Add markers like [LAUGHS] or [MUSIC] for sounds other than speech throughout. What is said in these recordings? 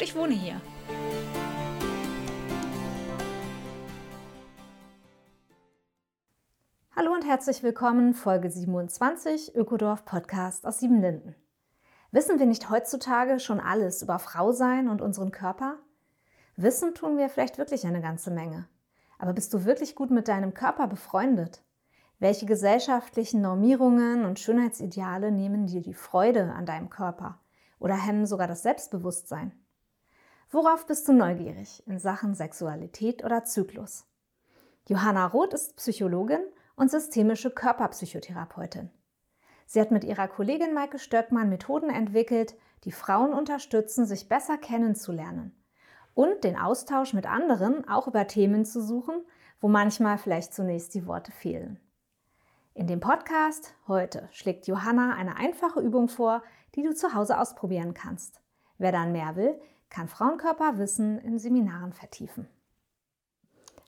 und ich wohne hier. Hallo und herzlich willkommen, Folge 27 Ökodorf Podcast aus Siebenlinden. Wissen wir nicht heutzutage schon alles über Frausein und unseren Körper? Wissen tun wir vielleicht wirklich eine ganze Menge. Aber bist du wirklich gut mit deinem Körper befreundet? Welche gesellschaftlichen Normierungen und Schönheitsideale nehmen dir die Freude an deinem Körper oder hemmen sogar das Selbstbewusstsein? Worauf bist du neugierig in Sachen Sexualität oder Zyklus? Johanna Roth ist Psychologin und systemische Körperpsychotherapeutin. Sie hat mit ihrer Kollegin Maike Stöckmann Methoden entwickelt, die Frauen unterstützen, sich besser kennenzulernen und den Austausch mit anderen auch über Themen zu suchen, wo manchmal vielleicht zunächst die Worte fehlen. In dem Podcast heute schlägt Johanna eine einfache Übung vor, die du zu Hause ausprobieren kannst. Wer dann mehr will, kann Frauenkörperwissen in Seminaren vertiefen.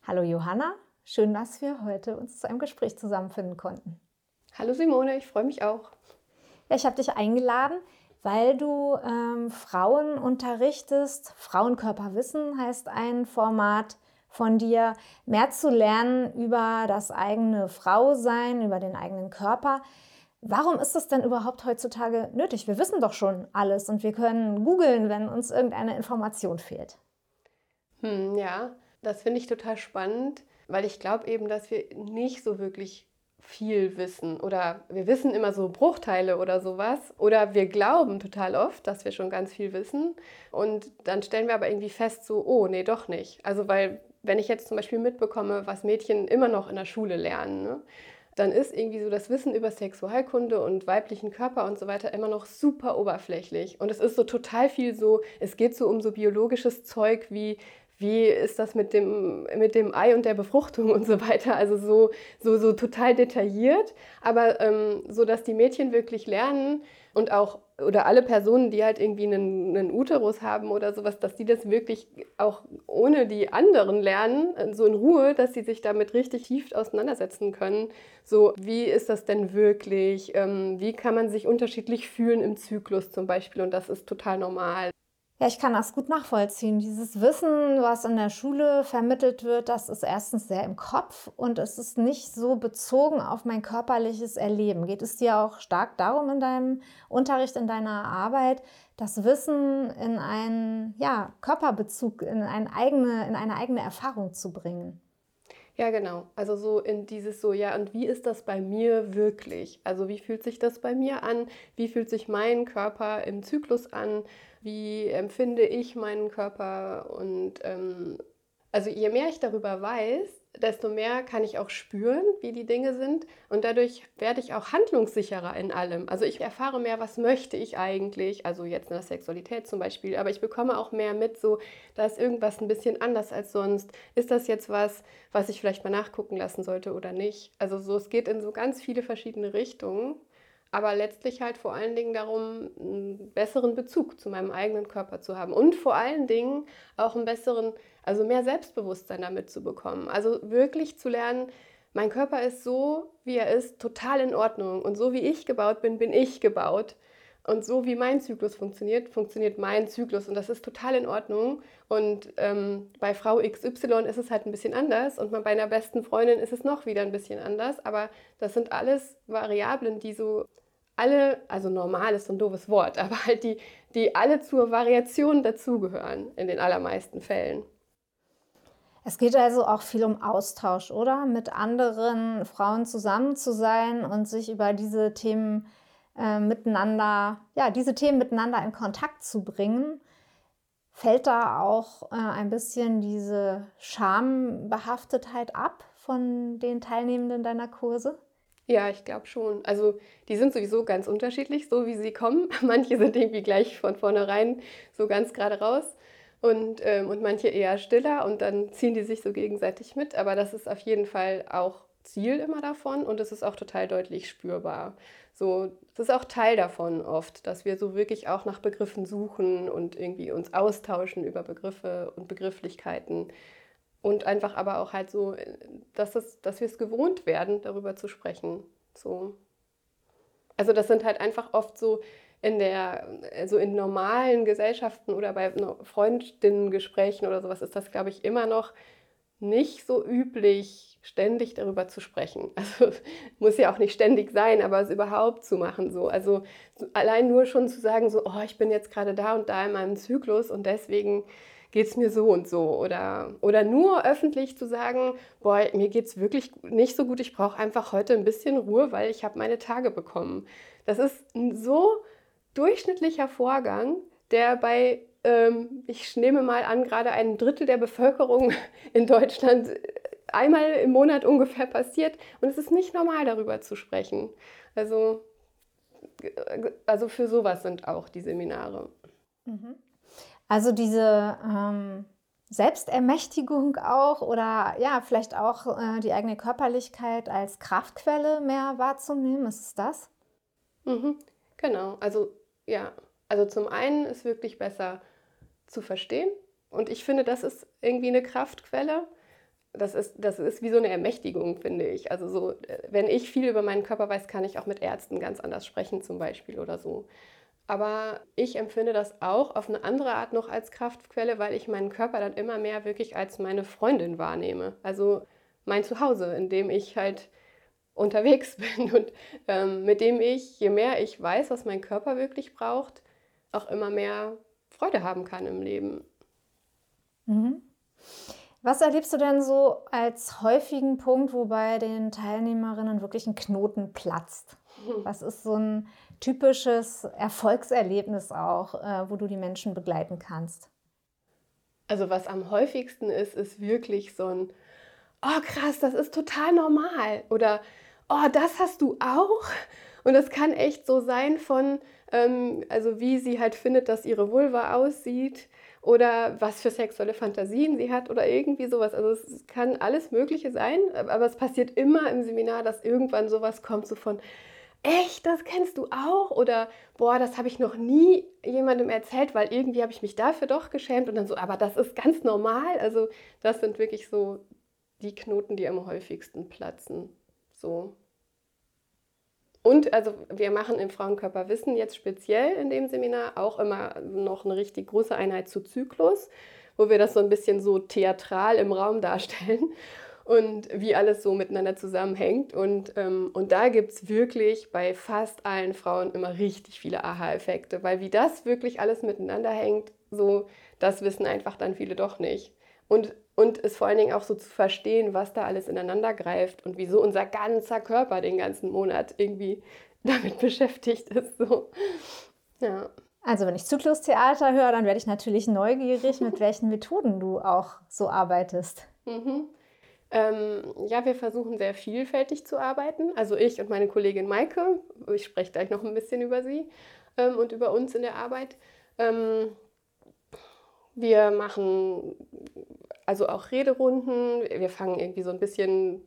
Hallo Johanna, schön, dass wir heute uns zu einem Gespräch zusammenfinden konnten. Hallo Simone, ich freue mich auch. Ja, ich habe dich eingeladen, weil du ähm, Frauen unterrichtest. Frauenkörperwissen heißt ein Format von dir, mehr zu lernen über das eigene Frausein, über den eigenen Körper. Warum ist das denn überhaupt heutzutage nötig? Wir wissen doch schon alles und wir können googeln, wenn uns irgendeine Information fehlt. Hm, ja, das finde ich total spannend, weil ich glaube eben, dass wir nicht so wirklich viel wissen oder wir wissen immer so Bruchteile oder sowas oder wir glauben total oft, dass wir schon ganz viel wissen und dann stellen wir aber irgendwie fest so, oh, nee, doch nicht. Also weil wenn ich jetzt zum Beispiel mitbekomme, was Mädchen immer noch in der Schule lernen, ne, dann ist irgendwie so das Wissen über Sexualkunde und weiblichen Körper und so weiter immer noch super oberflächlich. Und es ist so total viel so, es geht so um so biologisches Zeug wie, wie ist das mit dem, mit dem Ei und der Befruchtung und so weiter. Also so, so, so total detailliert, aber ähm, so, dass die Mädchen wirklich lernen und auch oder alle Personen, die halt irgendwie einen, einen Uterus haben oder sowas, dass die das wirklich auch ohne die anderen lernen, äh, so in Ruhe, dass sie sich damit richtig tief auseinandersetzen können. So, wie ist das denn wirklich? Ähm, wie kann man sich unterschiedlich fühlen im Zyklus zum Beispiel? Und das ist total normal. Ja, ich kann das gut nachvollziehen. Dieses Wissen, was in der Schule vermittelt wird, das ist erstens sehr im Kopf und es ist nicht so bezogen auf mein körperliches Erleben. Geht es dir auch stark darum in deinem Unterricht, in deiner Arbeit, das Wissen in einen ja, Körperbezug, in eine, eigene, in eine eigene Erfahrung zu bringen? Ja, genau. Also so in dieses so, ja, und wie ist das bei mir wirklich? Also wie fühlt sich das bei mir an? Wie fühlt sich mein Körper im Zyklus an? Wie empfinde ich meinen Körper? Und ähm, also je mehr ich darüber weiß, desto mehr kann ich auch spüren, wie die Dinge sind. Und dadurch werde ich auch handlungssicherer in allem. Also ich erfahre mehr, was möchte ich eigentlich. Also jetzt in der Sexualität zum Beispiel. Aber ich bekomme auch mehr mit, so, da ist irgendwas ein bisschen anders als sonst. Ist das jetzt was, was ich vielleicht mal nachgucken lassen sollte oder nicht? Also so, es geht in so ganz viele verschiedene Richtungen aber letztlich halt vor allen Dingen darum, einen besseren Bezug zu meinem eigenen Körper zu haben und vor allen Dingen auch einen besseren, also mehr Selbstbewusstsein damit zu bekommen. Also wirklich zu lernen, mein Körper ist so, wie er ist, total in Ordnung und so wie ich gebaut bin, bin ich gebaut. Und so wie mein Zyklus funktioniert, funktioniert mein Zyklus und das ist total in Ordnung. Und ähm, bei Frau XY ist es halt ein bisschen anders und bei einer besten Freundin ist es noch wieder ein bisschen anders. Aber das sind alles Variablen, die so alle, also normal ist so ein doofes Wort, [LAUGHS] aber halt die, die alle zur Variation dazugehören in den allermeisten Fällen. Es geht also auch viel um Austausch, oder? Mit anderen Frauen zusammen zu sein und sich über diese Themen äh, miteinander, ja, diese Themen miteinander in Kontakt zu bringen. Fällt da auch äh, ein bisschen diese Schambehaftetheit ab von den Teilnehmenden deiner Kurse? Ja, ich glaube schon. Also die sind sowieso ganz unterschiedlich, so wie sie kommen. [LAUGHS] Manche sind irgendwie gleich von vornherein so ganz gerade raus. und, ähm, und manche eher stiller und dann ziehen die sich so gegenseitig mit. Aber das ist auf jeden Fall auch Ziel immer davon und es ist auch total deutlich spürbar. So, das ist auch Teil davon oft, dass wir so wirklich auch nach Begriffen suchen und irgendwie uns austauschen über Begriffe und Begrifflichkeiten und einfach aber auch halt so, dass, es, dass wir es gewohnt werden, darüber zu sprechen. So. Also das sind halt einfach oft so in der, also in normalen Gesellschaften oder bei Freundinnengesprächen oder sowas ist das, glaube ich, immer noch nicht so üblich, ständig darüber zu sprechen. [LAUGHS] Also muss ja auch nicht ständig sein, aber es überhaupt zu machen. So. Also allein nur schon zu sagen, so, oh, ich bin jetzt gerade da und da in meinem Zyklus und deswegen geht es mir so und so. Oder, oder nur öffentlich zu sagen, boah, mir geht es wirklich nicht so gut, ich brauche einfach heute ein bisschen Ruhe, weil ich habe meine Tage bekommen. Das ist ein so durchschnittlicher Vorgang, der bei, ähm, ich nehme mal an, gerade ein Drittel der Bevölkerung [LAUGHS] in Deutschland einmal im Monat ungefähr passiert. Und es ist nicht normal, darüber zu sprechen. Also, also für sowas sind auch die Seminare. Mhm. Also diese ähm, Selbstermächtigung auch oder ja, vielleicht auch äh, die eigene Körperlichkeit als Kraftquelle mehr wahrzunehmen, ist es das? Mhm. Genau, also ja, also zum einen ist wirklich besser zu verstehen und ich finde, das ist irgendwie eine Kraftquelle. Das ist, das ist wie so eine Ermächtigung, finde ich. Also so, äh, wenn ich viel über meinen Körper weiß, kann ich auch mit Ärzten ganz anders sprechen zum Beispiel oder so. Aber ich empfinde das auch auf eine andere Art noch als Kraftquelle, weil ich meinen Körper dann immer mehr wirklich als meine Freundin wahrnehme. Also mein Zuhause, in dem ich halt unterwegs [LAUGHS] bin und ähm, mit dem ich, je mehr ich weiß, was mein Körper wirklich braucht, auch immer mehr Freude haben kann im Leben. Mhm. Was erlebst du denn so als häufigen Punkt, wo bei den Teilnehmerinnen wirklich ein Knoten platzt? [LAUGHS] Was ist so ein typisches Erfolgserlebnis auch, äh, wo du die Menschen begleiten kannst? Also was am häufigsten ist, ist wirklich so ein, oh krass, das ist total normal. Oder oh, das hast du auch. Und das kann echt so sein von, ähm, also wie sie halt findet, dass ihre Vulva aussieht oder was für sexuelle Fantasien sie hat oder irgendwie sowas. Also es kann alles Mögliche sein, aber es passiert immer im Seminar, dass irgendwann sowas kommt, so von, echt, das kennst du auch? Oder boah, das habe ich noch nie jemandem erzählt, weil irgendwie habe ich mich dafür doch geschämt und dann so, aber das ist ganz normal. Also das sind wirklich so die Knoten, die am häufigsten platzen. So. Und also wir machen im Frauenkörperwissen jetzt speziell in dem Seminar auch immer noch eine richtig große Einheit zu Zyklus, wo wir das so ein bisschen so theatral im Raum darstellen und wie alles so miteinander zusammenhängt. Und, ähm, und da gibt es wirklich bei fast allen Frauen immer richtig viele Aha-Effekte, weil wie das wirklich alles miteinander hängt, so das wissen einfach dann viele doch nicht. Und und es vor allen Dingen auch so zu verstehen, was da alles ineinander greift und wieso unser ganzer Körper den ganzen Monat irgendwie [LAUGHS] damit beschäftigt ist. So. Ja. Also wenn ich Zyklustheater höre, dann werde ich natürlich neugierig, mit welchen Methoden du auch so arbeitest. Mhm. Ähm, ja, wir versuchen sehr vielfältig zu arbeiten. Also ich und meine Kollegin Maike, ich spreche gleich noch ein bisschen über sie ähm, und über uns in der Arbeit. Ähm, wir machen also auch Rederunden. Wir fangen irgendwie so ein bisschen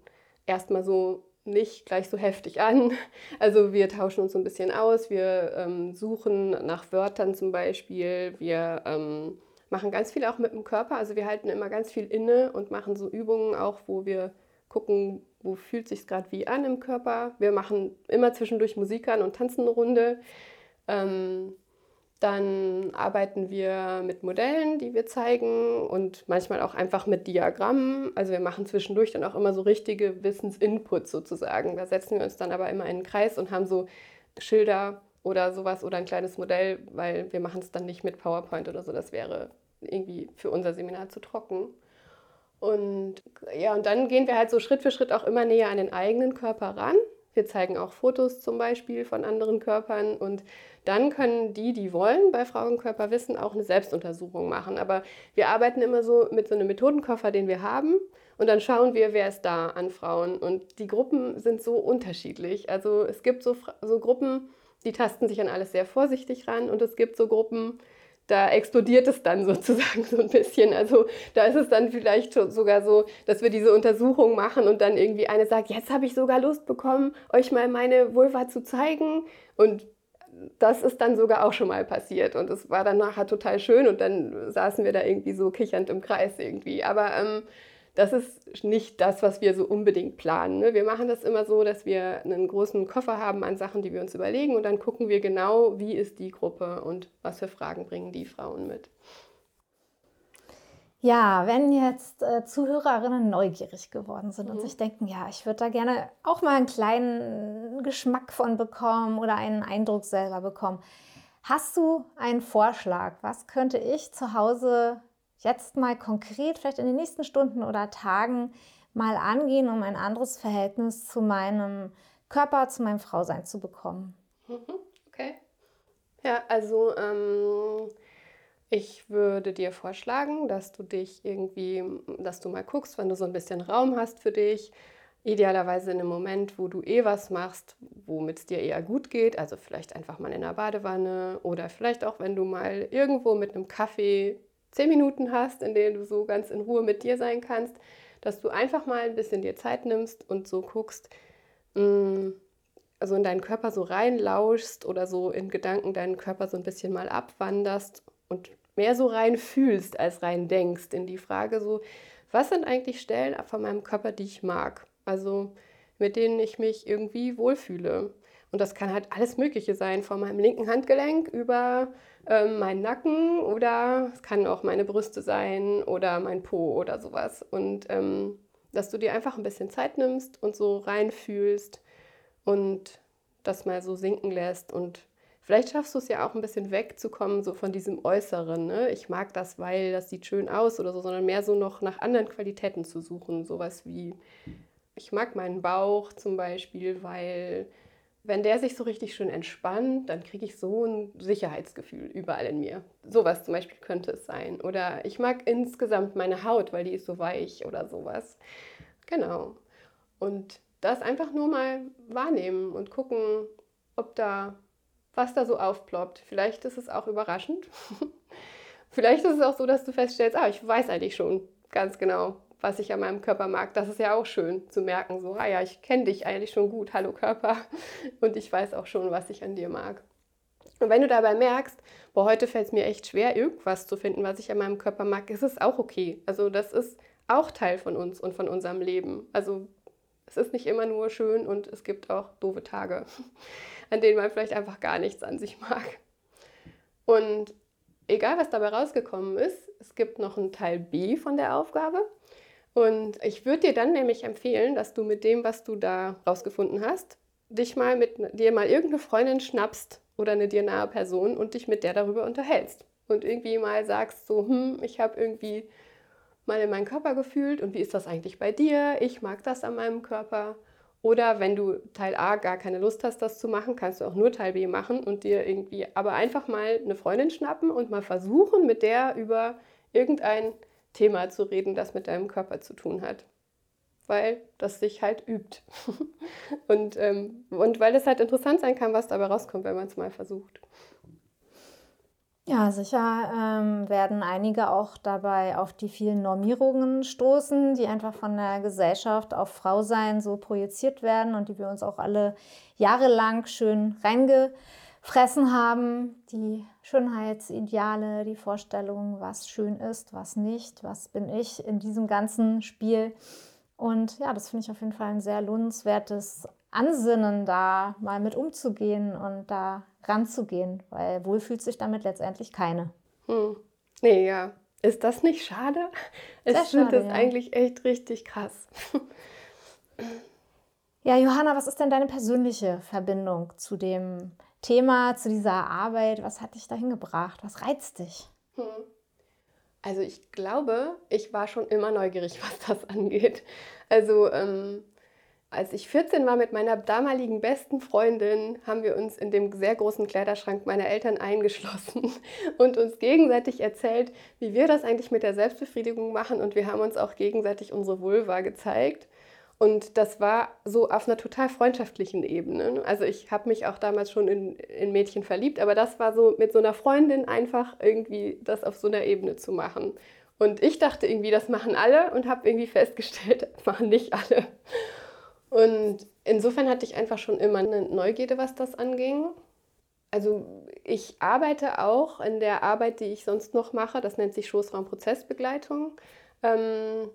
erstmal so nicht gleich so heftig an. [LAUGHS] Also wir tauschen uns so ein bisschen aus, wir ähm, suchen nach Wörtern zum Beispiel, wir ähm, machen ganz viel auch mit dem Körper, also wir halten immer ganz viel inne und machen so Übungen auch, wo wir gucken, wo fühlt sich gerade wie an im Körper. Wir machen immer zwischendurch Musik an und tanzen eine Runde. Ähm, dann arbeiten wir mit Modellen, die wir zeigen und manchmal auch einfach mit Diagrammen. Also wir machen zwischendurch dann auch immer so richtige Wissensinputs sozusagen. Da setzen wir uns dann aber immer in einen Kreis und haben so Schilder oder sowas oder ein kleines Modell, weil wir machen es dann nicht mit PowerPoint oder so. Das wäre irgendwie für unser Seminar zu trocken. Und ja, und dann gehen wir halt so Schritt für Schritt auch immer näher an den eigenen Körper ran. Wir zeigen auch Fotos zum Beispiel von anderen Körpern und dann können die, die wollen, bei Frauenkörperwissen auch eine Selbstuntersuchung machen. Aber wir arbeiten immer so mit so einem Methodenkoffer, den wir haben. Und dann schauen wir, wer ist da an Frauen. Und die Gruppen sind so unterschiedlich. Also es gibt so, so Gruppen, die tasten sich an alles sehr vorsichtig ran. Und es gibt so Gruppen, da explodiert es dann [LAUGHS] sozusagen so ein bisschen. Also da ist es dann vielleicht sogar so, dass wir diese Untersuchung machen und dann irgendwie eine sagt, jetzt habe ich sogar Lust bekommen, euch mal meine Vulva zu zeigen. Und das ist dann sogar auch schon mal passiert. Und es war dann nachher total schön und dann saßen wir da irgendwie so kichernd im Kreis irgendwie. Aber ähm, das ist nicht das, was wir so unbedingt planen. Ne? Wir machen das immer so, dass wir einen großen Koffer haben an Sachen, die wir uns überlegen und dann gucken wir genau, wie ist die Gruppe und was für Fragen bringen die Frauen mit. Ja, wenn jetzt äh, Zuhörerinnen neugierig geworden sind mhm. und sich denken, ja, ich würde da gerne auch mal einen kleinen Geschmack von bekommen oder einen Eindruck selber bekommen. Hast du einen Vorschlag? Was könnte ich zu Hause jetzt mal konkret, vielleicht in den nächsten Stunden oder Tagen mal angehen, um ein anderes Verhältnis zu meinem Körper, zu meinem Frausein zu bekommen. Mhm, okay. Ja, also ähm, ich würde dir vorschlagen, dass du dich irgendwie, dass du mal guckst, wenn du so ein bisschen Raum hast für dich. Idealerweise in einem Moment, wo du eh was machst, womit es dir eher gut geht. Also vielleicht einfach mal in der Badewanne oder vielleicht auch, wenn du mal irgendwo mit einem Kaffee zehn Minuten hast, in denen du so ganz in Ruhe mit dir sein kannst, dass du einfach mal ein bisschen dir Zeit nimmst und so guckst, mm, also in deinen Körper so reinlauschst oder so in Gedanken deinen Körper so ein bisschen mal abwanderst und mehr so rein fühlst als rein denkst in die Frage so, was sind eigentlich Stellen von meinem Körper, die ich mag? Also mit denen ich mich irgendwie wohlfühle. Und das kann halt alles Mögliche sein, von meinem linken Handgelenk über ähm, meinen Nacken oder es kann auch meine Brüste sein oder mein Po oder sowas. Und ähm, dass du dir einfach ein bisschen Zeit nimmst und so reinfühlst und das mal so sinken lässt und Vielleicht schaffst du es ja auch ein bisschen wegzukommen, so von diesem Äußeren. Ne? Ich mag das, weil das sieht schön aus oder so, sondern mehr so noch nach anderen Qualitäten zu suchen. Sowas wie, ich mag meinen Bauch zum Beispiel, weil wenn der sich so richtig schön entspannt, dann kriege ich so ein Sicherheitsgefühl überall in mir. Sowas zum Beispiel könnte es sein. Oder ich mag insgesamt meine Haut, weil die ist so weich oder sowas. Genau. Und das einfach nur mal wahrnehmen und gucken, ob da, was da so aufploppt. Vielleicht ist es auch überraschend. [LAUGHS] Vielleicht ist es auch so, dass du feststellst, ah, ich weiß eigentlich schon ganz genau, was ich an meinem Körper mag. Das ist ja auch schön zu merken, so, ah ja, ich kenne dich eigentlich schon gut, hallo Körper, [LAUGHS] und ich weiß auch schon, was ich an dir mag. Und wenn du dabei merkst, boah, heute fällt es mir echt schwer, irgendwas zu finden, was ich an meinem Körper mag, ist es auch okay. Also das ist auch Teil von uns und von unserem Leben. Also es ist nicht immer nur schön und es gibt auch doofe Tage, [LAUGHS] an denen man vielleicht einfach gar nichts an sich mag. Und egal, was dabei rausgekommen ist, es gibt noch einen Teil B von der Aufgabe. Und ich würde dir dann nämlich empfehlen, dass du mit dem, was du da rausgefunden hast, dich mal mit dir mal irgendeine Freundin schnappst oder eine dir nahe Person und dich mit der darüber unterhältst. Und irgendwie mal sagst so, hm, ich habe irgendwie mal in meinen Körper gefühlt und wie ist das eigentlich bei dir? Ich mag das an meinem Körper. Oder wenn du Teil A gar keine Lust hast, das zu machen, kannst du auch nur Teil B machen und dir irgendwie aber einfach mal eine Freundin schnappen und mal versuchen, mit der über irgendein Thema zu reden, das mit deinem Körper zu tun hat. Weil das sich halt übt. [LAUGHS] und, ähm, und weil es halt interessant sein kann, was dabei rauskommt, wenn man es mal versucht. Ja, sicher ähm, werden einige auch dabei auf die vielen Normierungen stoßen, die einfach von der Gesellschaft auf Frau sein so projiziert werden und die wir uns auch alle jahrelang schön reinge fressen haben, die Schönheitsideale, die Vorstellungen, was schön ist, was nicht, was bin ich in diesem ganzen Spiel. Und ja, das finde ich auf jeden Fall ein sehr lohnenswertes Ansinnen, da mal mit umzugehen und da ranzugehen, weil wohl fühlt sich damit letztendlich keine. Hm. Nee, ja. Ist das nicht schade? Sehr ich finde das ja. eigentlich echt richtig krass. Ja, Johanna, was ist denn deine persönliche Verbindung zu dem Thema, zu dieser Arbeit? Was hat dich dahin gebracht? Was reizt dich? Hm. Also ich glaube, ich war schon immer neugierig, [LAUGHS] was das angeht. Also ähm, als ich 14 war mit meiner damaligen besten Freundin, haben wir uns in dem sehr großen Kleiderschrank meiner Eltern eingeschlossen [LAUGHS] und uns gegenseitig erzählt, wie wir das eigentlich mit der Selbstbefriedigung machen. Und wir haben uns auch gegenseitig unsere Vulva gezeigt. Und das war so auf einer total freundschaftlichen Ebene. Also ich habe mich auch damals schon in, in Mädchen verliebt, aber das war so mit so einer Freundin einfach irgendwie das auf so einer Ebene zu machen. Und ich dachte irgendwie, das machen alle und habe irgendwie festgestellt, [LAUGHS] das machen nicht alle. Und insofern hatte ich einfach schon immer eine Neugierde, was das anging. Also ich arbeite auch in der Arbeit, die ich sonst noch mache, das nennt sich Schoßraumprozessbegleitung. Ähm,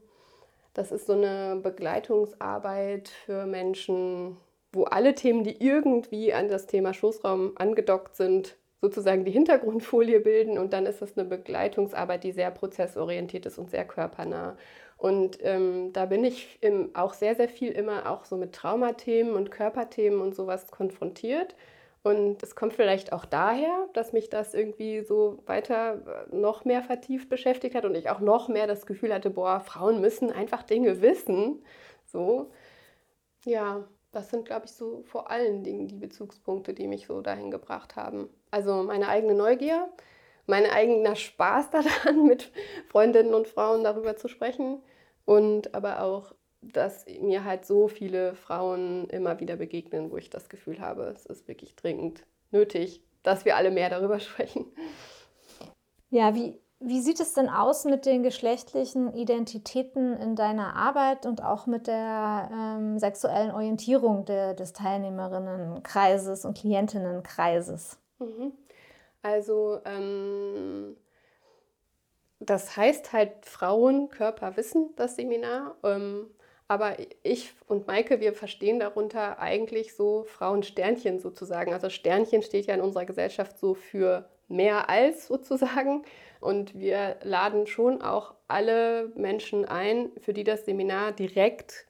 das ist so eine Begleitungsarbeit für Menschen, wo alle Themen, die irgendwie an das Thema Schoßraum angedockt sind, sozusagen die Hintergrundfolie bilden. Und dann ist es eine Begleitungsarbeit, die sehr prozessorientiert ist und sehr körpernah. Und ähm, da bin ich im, auch sehr, sehr viel immer auch so mit Traumathemen und Körperthemen und sowas konfrontiert. Und es kommt vielleicht auch daher, dass mich das irgendwie so weiter äh, noch mehr vertieft beschäftigt hat und ich auch noch mehr das Gefühl hatte, boah, Frauen müssen einfach Dinge wissen. So, ja, das sind, glaube ich, so vor allen Dingen die Bezugspunkte, die mich so dahin gebracht haben. Also meine eigene Neugier, mein eigener Spaß [LAUGHS] daran, mit Freundinnen und Frauen darüber zu sprechen und aber auch dass mir halt so viele Frauen immer wieder begegnen, wo ich das Gefühl habe, es ist wirklich dringend nötig, dass wir alle mehr darüber [LAUGHS] sprechen. Ja, wie, wie sieht es denn aus mit den geschlechtlichen Identitäten in deiner Arbeit und auch mit der ähm, sexuellen Orientierung de, des Teilnehmerinnenkreises und Klientinnenkreises? Mhm. Also ähm, das heißt halt Frauenkörperwissen, das Seminar. Ähm, aber ich und Maike, wir verstehen darunter eigentlich so Frauensternchen sozusagen. Also Sternchen steht ja in unserer Gesellschaft so für mehr als sozusagen. Und wir laden schon auch alle Menschen ein, für die das Seminar direkt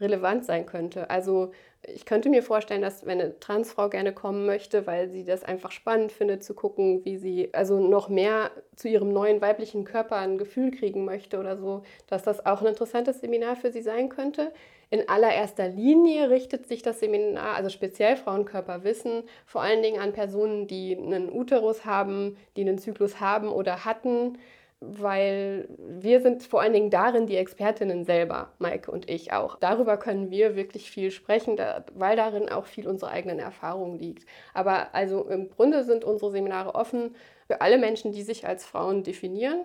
relevant sein könnte. Also ich könnte mir vorstellen, dass wenn eine Transfrau gerne kommen möchte, weil sie das einfach spannend findet, zu gucken, wie sie also noch mehr zu ihrem neuen weiblichen Körper ein Gefühl kriegen möchte oder so, dass das auch ein interessantes Seminar für sie sein könnte. In allererster Linie richtet sich das Seminar, also speziell Frauenkörperwissen, vor allen Dingen an Personen, die einen Uterus haben, die einen Zyklus haben oder hatten weil wir sind vor allen Dingen darin die Expertinnen selber, Maike und ich auch. Darüber können wir wirklich viel sprechen, weil darin auch viel unserer eigenen Erfahrung liegt. Aber also im Grunde sind unsere Seminare offen für alle Menschen, die sich als Frauen definieren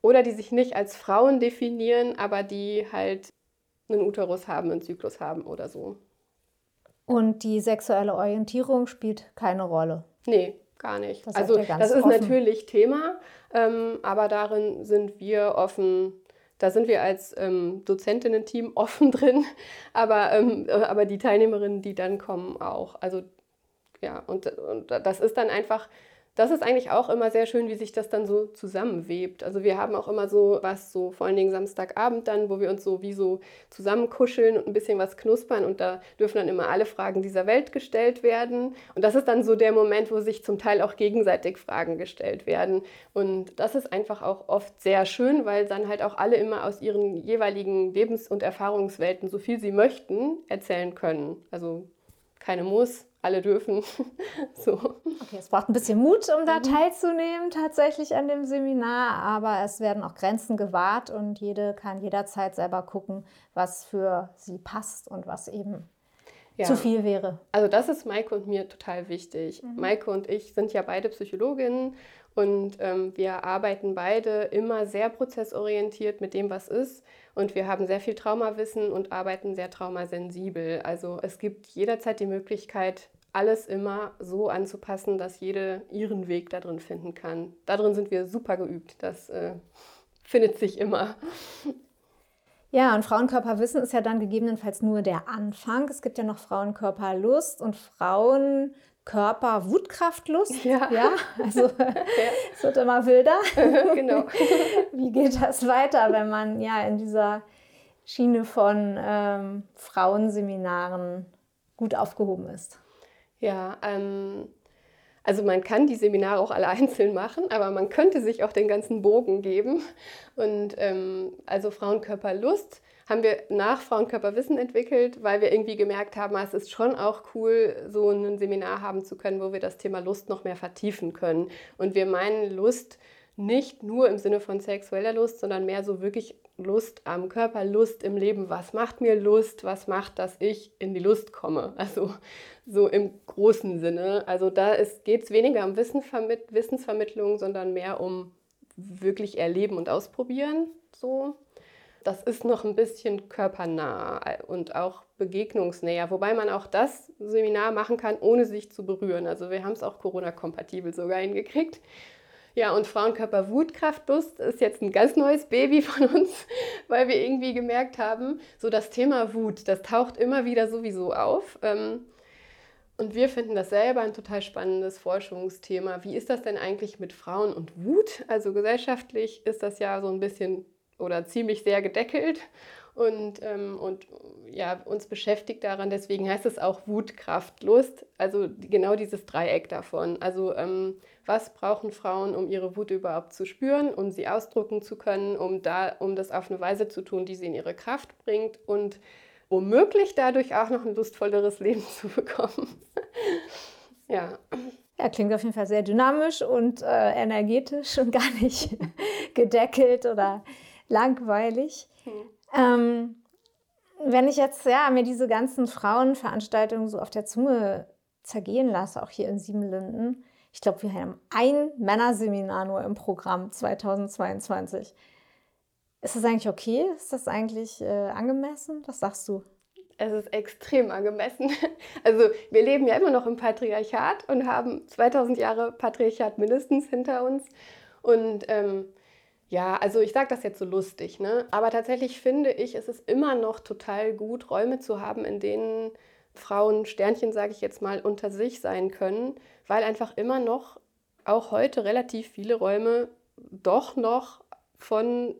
oder die sich nicht als Frauen definieren, aber die halt einen Uterus haben, einen Zyklus haben oder so. Und die sexuelle Orientierung spielt keine Rolle. Nee, gar nicht. Das also das ist offen. natürlich Thema, ähm, aber darin sind wir offen. Da sind wir als ähm, Dozentinnen-Team [LAUGHS] offen drin, aber, ähm, äh, aber die Teilnehmerinnen, die dann kommen, auch. Also ja, und, und das ist dann einfach das ist eigentlich auch immer sehr schön, wie sich das dann so zusammenwebt. Also wir haben auch immer so was, so vor allen Dingen Samstagabend dann, wo wir uns so wie so zusammenkuscheln und ein bisschen was knuspern und da dürfen dann immer alle Fragen dieser Welt gestellt werden. Und das ist dann so der Moment, wo sich zum Teil auch gegenseitig Fragen gestellt werden. Und das ist einfach auch oft sehr schön, weil dann halt auch alle immer aus ihren jeweiligen Lebens- und Erfahrungswelten so viel sie möchten erzählen können. Also keine Muss, alle dürfen. [LAUGHS] so. Okay, es braucht ein bisschen Mut, um da mhm. teilzunehmen, tatsächlich an dem Seminar, aber es werden auch Grenzen gewahrt und jede kann jederzeit selber gucken, was für sie passt und was eben ja. zu viel wäre. Also das ist Maike und mir total wichtig. Mhm. Maike und ich sind ja beide Psychologinnen und ähm, wir arbeiten beide immer sehr prozessorientiert mit dem, was ist. Und wir haben sehr viel Traumawissen und arbeiten sehr traumasensibel. Also es gibt jederzeit die Möglichkeit, alles immer so anzupassen, dass jede ihren Weg da drin finden kann. Darin sind wir super geübt. Das äh, findet sich immer. Ja, und Frauenkörperwissen ist ja dann gegebenenfalls nur der Anfang. Es gibt ja noch Frauenkörperlust und Frauen Körper, Wutkraftlust. Ja. ja also [LAUGHS] ja. es wird immer wilder. [LAUGHS] genau. [LAUGHS] Wie geht das weiter, wenn man ja in dieser Schiene von ähm, Frauenseminaren gut aufgehoben ist? Ja, ähm, also man kann die Seminare auch alle [LAUGHS] einzeln machen, aber man könnte sich auch den ganzen Bogen geben. Und ähm, also Frauenkörperlust haben wir nach Frauenkörperwissen entwickelt, weil wir irgendwie gemerkt haben, es ist schon auch cool, so ein Seminar haben zu können, wo wir das Thema Lust noch mehr vertiefen können. Und wir meinen Lust nicht nur im Sinne von sexueller Lust, sondern mehr so wirklich Lust am Körper, Lust im Leben. Was macht mir Lust? Was macht, dass ich in die Lust komme? Also so im großen Sinne. Also da geht es weniger um Wissensvermittlung, sondern mehr um wirklich erleben und ausprobieren. So. Das ist noch ein bisschen körpernah und auch begegnungsnäher, wobei man auch das Seminar machen kann, ohne sich zu berühren. Also wir haben es auch Corona-kompatibel sogar hingekriegt. Ja, und Frauenkörper Wutkraftlust ist jetzt ein ganz neues Baby [LAUGHS] von uns, weil wir irgendwie gemerkt haben, so das Thema Wut, das taucht immer wieder sowieso auf. Ähm, und wir finden das selber ein total spannendes Forschungsthema. Wie ist das denn eigentlich mit Frauen und Wut? Also gesellschaftlich ist das ja so ein bisschen oder ziemlich sehr gedeckelt und, ähm, und ja, uns beschäftigt daran. Deswegen heißt es auch Wut, Kraft, Lust. Also genau dieses Dreieck davon. Also ähm, was brauchen Frauen, um ihre Wut überhaupt zu spüren, um sie ausdrücken zu können, um, da, um das auf eine Weise zu tun, die sie in ihre Kraft bringt und womöglich dadurch auch noch ein lustvolleres [LAUGHS] Leben zu bekommen. [LAUGHS] ja. Ja, klingt auf jeden Fall sehr dynamisch und äh, energetisch und gar nicht [LAUGHS] gedeckelt oder langweilig. Hm. Ähm, wenn ich jetzt ja, mir diese ganzen Frauenveranstaltungen so auf der Zunge zergehen lasse, auch hier in Siebenlinden, ich glaube, wir haben ein Männerseminar nur im Programm 2022. Ist das eigentlich okay? Ist das eigentlich äh, angemessen? Was sagst du? Es ist extrem angemessen. [LAUGHS] Also wir leben ja immer noch im Patriarchat und haben 2000 Jahre Patriarchat mindestens hinter uns. Und ähm, ja, also ich sage das jetzt so lustig, ne? aber tatsächlich finde ich, es ist immer noch total gut, Räume zu haben, in denen Frauen, Sternchen sage ich jetzt mal, unter sich sein können, weil einfach immer noch, auch heute relativ viele Räume doch noch von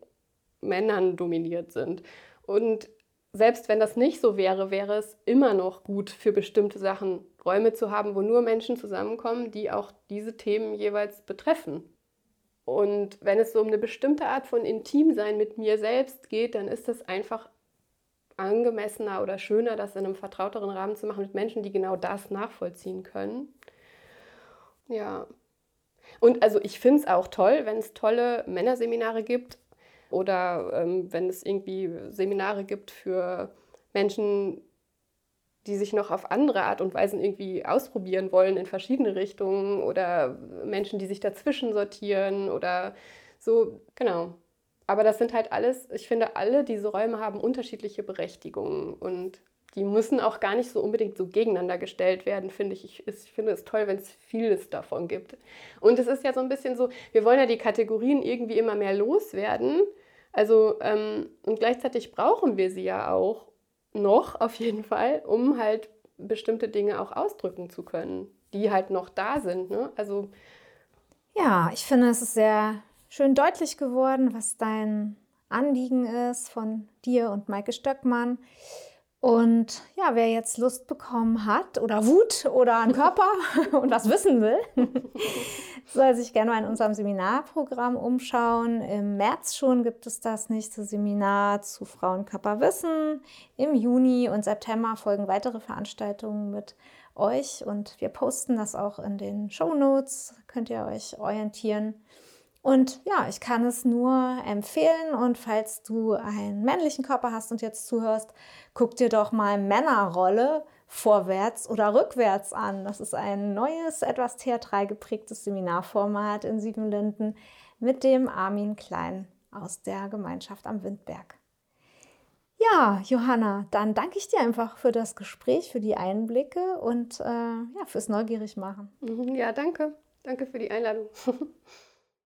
Männern dominiert sind. Und selbst wenn das nicht so wäre, wäre es immer noch gut für bestimmte Sachen Räume zu haben, wo nur Menschen zusammenkommen, die auch diese Themen jeweils betreffen. Und wenn es so um eine bestimmte Art von Intimsein mit mir selbst geht, dann ist es einfach angemessener oder schöner, das in einem vertrauteren Rahmen zu machen mit Menschen, die genau das nachvollziehen können. Ja. Und also ich finde es auch toll, wenn es tolle Männerseminare gibt, oder ähm, wenn es irgendwie Seminare gibt für Menschen, die sich noch auf andere Art und Weise irgendwie ausprobieren wollen in verschiedene Richtungen oder Menschen, die sich dazwischen sortieren oder so, genau. Aber das sind halt alles, ich finde, alle diese Räume haben unterschiedliche Berechtigungen und die müssen auch gar nicht so unbedingt so gegeneinander gestellt werden, finde ich. ich. Ich finde es toll, wenn es vieles davon gibt. Und es ist ja so ein bisschen so, wir wollen ja die Kategorien irgendwie immer mehr loswerden. Also, ähm, und gleichzeitig brauchen wir sie ja auch noch auf jeden Fall, um halt bestimmte Dinge auch ausdrücken zu können, die halt noch da sind. Ne? Also, ja, ich finde, es ist sehr schön deutlich geworden, was dein Anliegen ist von dir und Maike Stöckmann. Und ja, wer jetzt Lust bekommen hat oder Wut oder einen Körper [LAUGHS] und was wissen will, [LAUGHS] soll sich gerne mal in unserem Seminarprogramm umschauen. Im März schon gibt es das nächste Seminar zu Frauenkörperwissen. Im Juni und September folgen weitere Veranstaltungen mit euch und wir posten das auch in den Show Notes. Könnt ihr euch orientieren. Und ja, ich kann es nur empfehlen. Und falls du einen männlichen Körper hast und jetzt zuhörst, guck dir doch mal Männerrolle vorwärts oder rückwärts an. Das ist ein neues, etwas theatral geprägtes Seminarformat in Siebenlinden mit dem Armin Klein aus der Gemeinschaft am Windberg. Ja, Johanna, dann danke ich dir einfach für das Gespräch, für die Einblicke und äh, ja, fürs Neugierig machen. Mhm, ja, danke. Danke für die Einladung. [LAUGHS]